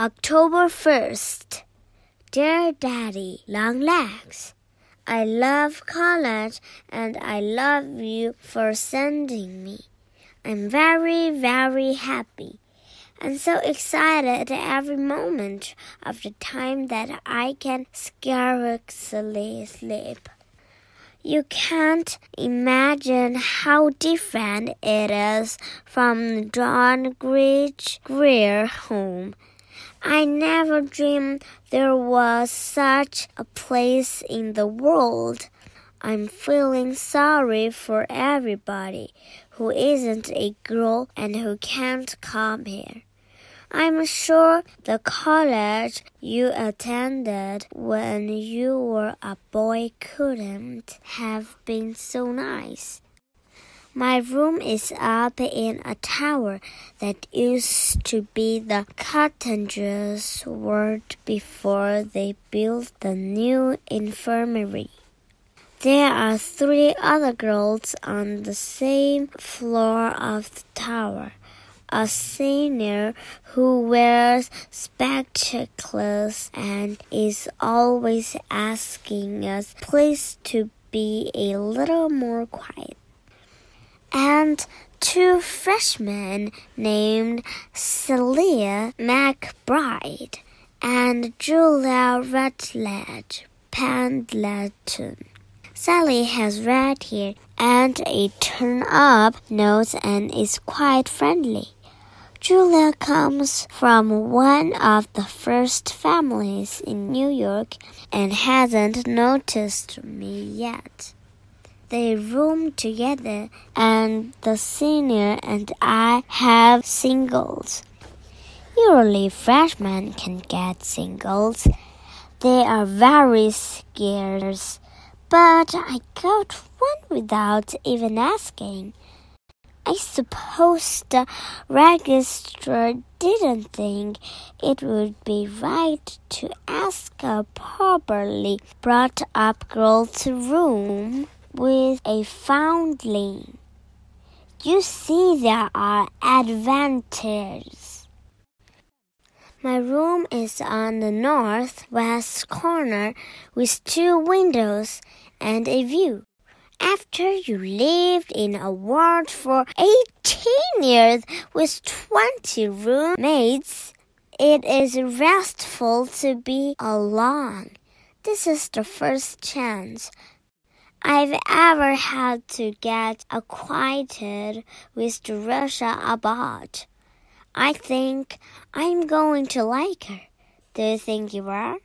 October 1st. Dear Daddy Longlegs, I love college and I love you for sending me. I'm very, very happy and so excited every moment of the time that I can scarcely sleep. You can't imagine how different it is from John Grich Grier home. I never dreamed there was such a place in the world. I'm feeling sorry for everybody who isn't a girl and who can't come here. I'm sure the college you attended when you were a boy couldn't have been so nice. My room is up in a tower that used to be the cottagers' ward before they built the new infirmary. There are three other girls on the same floor of the tower a senior who wears spectacles and is always asking us please to be a little more quiet. And two freshmen named Sallie McBride and Julia Rutledge Pendleton. Sallie has red hair and a turn up nose and is quite friendly. Julia comes from one of the first families in New York and hasn't noticed me yet. They room together, and the senior and I have singles. Usually, freshmen can get singles. They are very scarce, but I got one without even asking. I suppose the registrar didn't think it would be right to ask a properly brought up girl to room with a foundling. You see, there are advantages. My room is on the northwest corner with two windows and a view. After you lived in a ward for 18 years with 20 roommates, it is restful to be alone. This is the first chance I've ever had to get acquainted with Jerusha Abbott. I think I'm going to like her. Do you think you are?